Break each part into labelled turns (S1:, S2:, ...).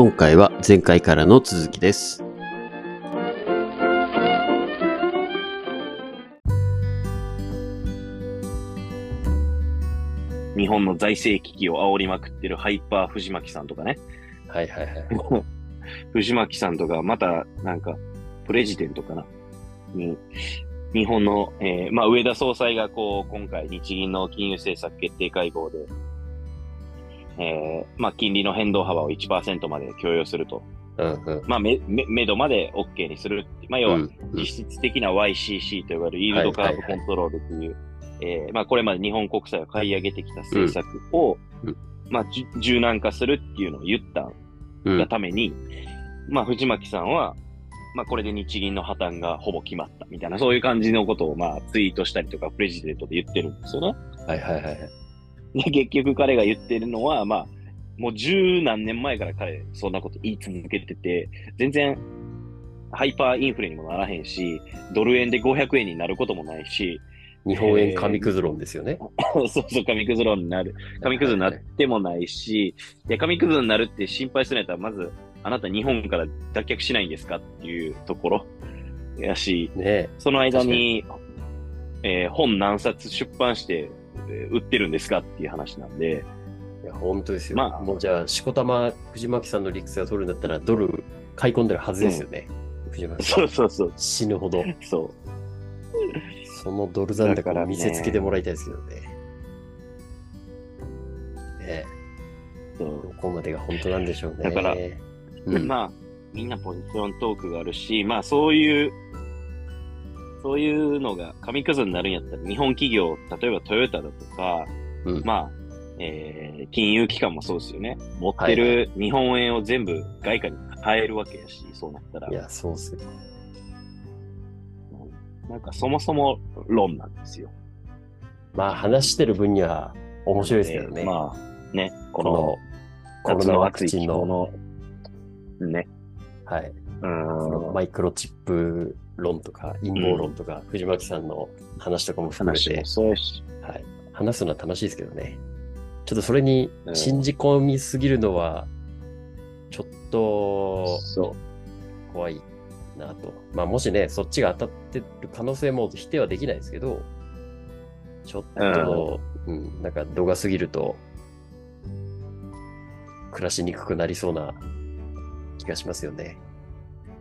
S1: 今回は前回からの続きです。
S2: 日本の財政危機を煽りまくってるハイパー藤巻さんとかね。
S1: はいはいはい。
S2: 藤巻さんとか、また、なんか、プレジデントかなに、日本の、えーまあ、上田総裁がこう、今回日銀の金融政策決定会合で、えーまあ、金利の変動幅を1%まで許容すると。
S1: うんうん。
S2: まあ、め、め、めどまで OK にする。まあ、要は、
S1: うんうん
S2: 実質的な YCC と呼ばれるイールドカーブコントロールという、えーまあ、これまで日本国債を買い上げてきた政策を、
S1: うんうん
S2: まあ、柔軟化するっていうのを言った
S1: うん
S2: がために、まあ、藤巻さんは、まあ、これで日銀の破綻がほぼ決まったみたいな、そういう感じのことを、まあ、ツイートしたりとか、プレジデントで言ってるんですよね。
S1: はいはいはいはい。
S2: で、結局彼が言ってるのは、まあ、もう十何年前から彼、そんなこと言い続けてて、全然、ハイパーインフレにもならへんし、ドル円で500円になることもないし、
S1: 日本円紙くず論ですよね。
S2: そうそう、紙くず論になる。紙くずになってもないし、いや、紙くずになるって心配するんやったら、まず、あなた日本から脱却しないんですかっていうところやし、
S1: ね
S2: その間に、えー本何冊出版して、えー売ってるんですかっていう話なんで、
S1: いや、本当ですよ。
S2: まあ
S1: もうじゃあ、しこたま藤巻さんの理屈が取るんだったら、ドル買い込んでるはずですよね。藤巻さん。
S2: そうそうそう、
S1: 死ぬほど。
S2: そう。
S1: そのドル残高
S2: だからね
S1: を見せつけてもらいたいですけどね。ね
S2: そう
S1: どこまでが本当なんでしょうね。
S2: だから
S1: うん、
S2: まあ、みんなポジショントークがあるし、まあそういう、そういうのが紙くずになるんやったら、日本企業、例えばトヨタだとか、
S1: うん
S2: まあ、えー金融機関もそうですよね。持って
S1: はい
S2: る日本円を全部外貨に変えるわけやし、そうなったら
S1: い。や、そうっすよ。
S2: なんかそもそも論なんですよ。
S1: まあ、話してる分には面白いですけどね。
S2: えーまあ、ね、この
S1: このコロナワクチンの、
S2: の、ね、
S1: はい、マイクロチップ論とか陰謀論とか、藤巻さんの話とかも含めてはい、話すのは楽しいですけどね。ちょっとそれに
S2: うん
S1: 信じ込みすぎるのは、ちょっと。怖いなと。まあもしね、そっちが当たってる可能性も否定はできないですけど、ちょっと、うん、なんか度が過ぎると、暮らしにくくなりそうな気がしますよね。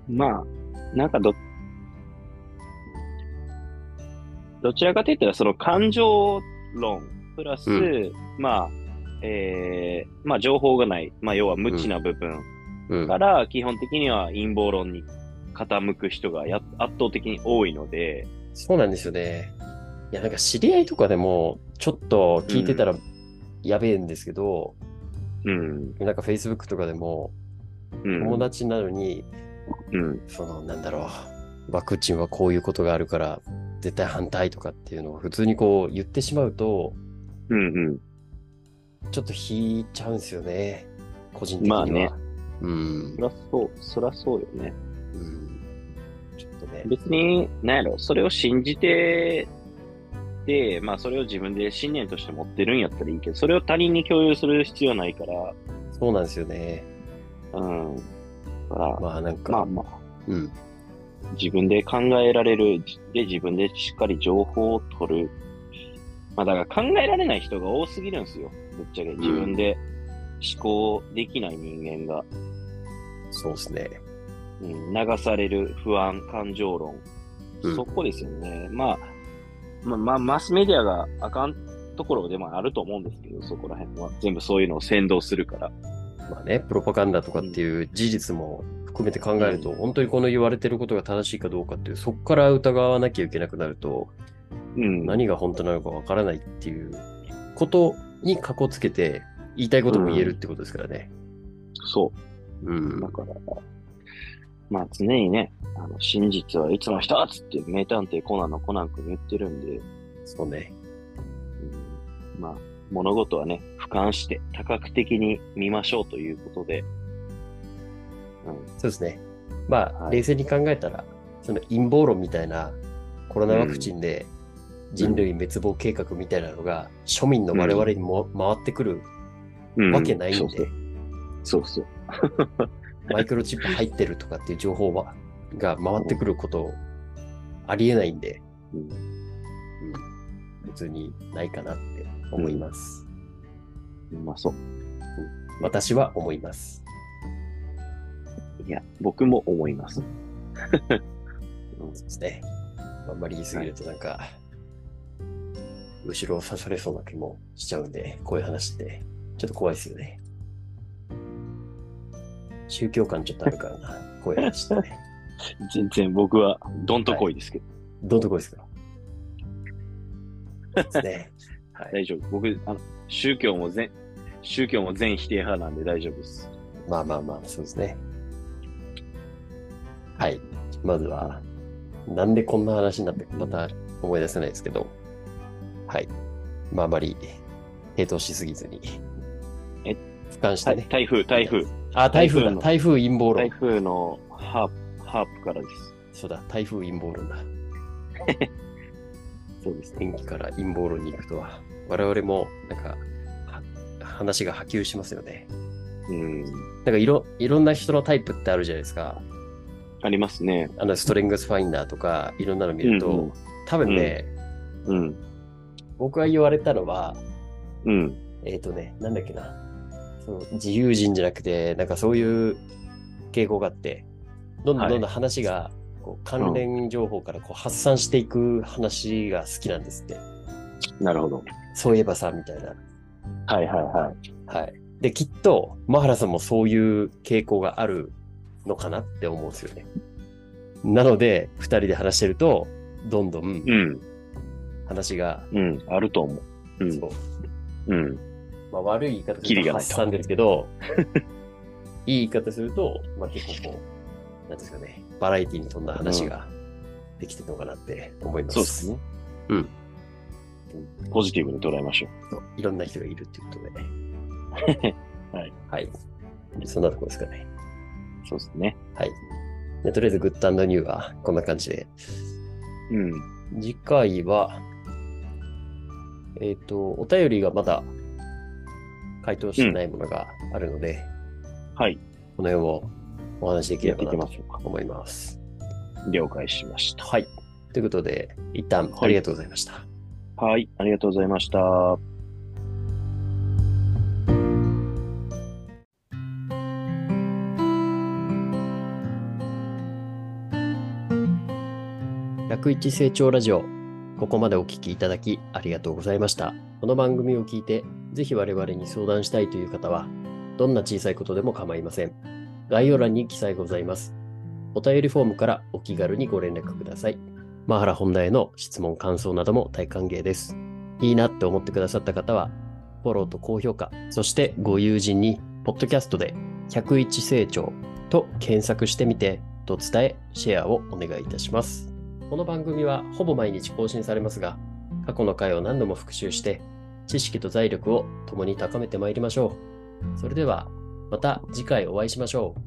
S2: まあ、なんかど、どちらかといったら、その感情論、プラス、
S1: う
S2: まあ、えー、まあ情報がない、まあ要は無知な部分
S1: うん。
S2: から、基本的には陰謀論に傾く人がや圧倒的に多いので、
S1: そうなんですよね。いや、なんか知り合いとかでも、ちょっと聞いてたらやべえんですけど、
S2: うん、
S1: なんか Facebook とかでも、
S2: うん、
S1: 友達なのに、
S2: うん、
S1: その、なんだろう、ワクチンはこういうことがあるから、絶対反対とかっていうのを普通にこう言ってしまうと、
S2: うん、うん。
S1: ちょっと引いちゃうんですよね。個人的には。
S2: まあね
S1: うん
S2: そ。らそう、そらそうよね。
S1: うん。ちょっとね。
S2: 別に、なんやろ、それを信じて、で、まあそれを自分で信念として持ってるんやったらいいけど、それを他人に共有する必要ないから、
S1: そうなんですよね。
S2: うん。だから、
S1: まあなんか、
S2: まあまあ、
S1: うん。
S2: 自分で考えられる、で、自分でしっかり情報を取る。まあだから考えられない人が多すぎるんですよ。ぶっちゃけ。自分で思考できない人間が。
S1: そうですね。
S2: うん、流される不安、感情論、
S1: うん
S2: そこですよね。まあ、まあ、まあ、マスメディアがあかんところでもあると思うんですけど、そこら辺は。全部そういうのを先導するから。
S1: まあね、プロパガンダとかっていう事実も含めて考えると、本当にこの言われてることが正しいかどうかっていう、そこから疑わなきゃいけなくなると、
S2: うん。
S1: 何が本当なのかわからないっていうことにかこつけて、言いたいことも言えるってことですからね。
S2: そう。
S1: うん。
S2: だから、まあ常にね、あの、真実はいつも一つって名探偵コナンのコナン君言ってるんで、
S1: そうね。
S2: うん、まあ、物事はね、俯瞰して多角的に見ましょうということで、うん、
S1: そうですね。まあ、
S2: はい。
S1: 冷静に考えたら、その陰謀論みたいなコロナワクチンで人類滅亡計画みたいなのが庶民の我々にも回ってくる
S2: うん。
S1: わけないんで、
S2: そうそう。
S1: マイクロチップ入ってるとかっていう情報はが回ってくることありえないんで、
S2: うん。
S1: うん、普通にないかなって思います。
S2: うまそう。
S1: 私は思います。
S2: いや、僕も思います。
S1: そうですね。あん。まり言い過ぎるとなん。か、後ろを刺されそうな気もしちゃうん。で、こういう話ってちょっと怖いですよね。宗教感ちょっとあるからな、こういう話ってね。
S2: 全然僕はどん。とこいですけど。
S1: どん。とこいですかですね。はい。
S2: 大丈夫。僕、あの、宗教も全、宗教も全否定派なんで大丈夫です。
S1: まあまあまあ、そうですね。はい。まずは、なんでこんな話になってかまた思い出せないですけど、はい。まああまり、並投しすぎずに。
S2: え
S1: 俯瞰してね。
S2: 台風、台風。
S1: あ、台風だ。
S2: 台風の
S1: 台風陰謀論
S2: 台。風のハープ、ハープからです。
S1: そうだ、台風陰謀論だ。
S2: そうですね。
S1: 天気から陰謀論に行くとは、我々も、なんか、は話が波及しますよね。
S2: うん。
S1: なんかいろ、いろんな人のタイプってあるじゃないですか。
S2: ありますね。
S1: あの、ストレングスファインダーとか、いろんなの見ると、
S2: うんうん
S1: 多分ね、
S2: うん。
S1: 僕が言われたのは、
S2: うん。
S1: えっ、とね、なんだっけな。その自由人じゃなくて、なんかそういう傾向があって、どんどん
S2: はい
S1: どんどん話が、こう関連情報からこう発散していく話が好きなんですって。
S2: なるほど。
S1: そういえばさ、みたいな。
S2: はいはいはい。
S1: はい。で、きっと、マハラさんもそういう傾向があるのかなって思うんですよね。なので、二人で話してると、どんどん
S2: うん。
S1: 話が、
S2: うん。あると思う。うん
S1: そう。
S2: うん。
S1: まあ、悪い言い方すると発散ですけど、いい言い方すると、まあ、結構こう、なんですかね、バラエティに富んだ話ができてるのかなって思います。
S2: そうですね。
S1: うん
S2: うん。ポジティブに捉えましょ
S1: そういろんな人がいるっていうことで。
S2: はい。
S1: はい。そんなとこですかね。
S2: う。そうですね。
S1: はい。でとりあえず、グッドニューはこんな感じで。
S2: うん。
S1: 次回は、えっ、と、お便りがまだ回答してないものがあるので、
S2: はい。
S1: この辺をお話しできればなと思います。
S2: 了解しました。
S1: はい。ということで、一旦
S2: はい
S1: ありがとうございました。
S2: はい。ありがとうございました。
S1: 101成長ラジオ。ここまでお聞きいただきありがとうございました。この番組を聞いて、ぜひ我々に相談したいという方は、どんな小さいことでも構いません。概要欄に記載ございます。お便りフォームからお気軽にご連絡ください。マハラ本題への質問、感想なども大歓迎です。いいなって思ってくださった方は、フォローと高評価、そしてご友人に、ポッドキャストで101成長と検索してみて、と伝え、シェアをお願いいたします。この番組はほぼ毎日更新されますが、過去の回を何度も復習して、知識と財力を共に高めてまいりましょう。それでは、また次回お会いしましょう。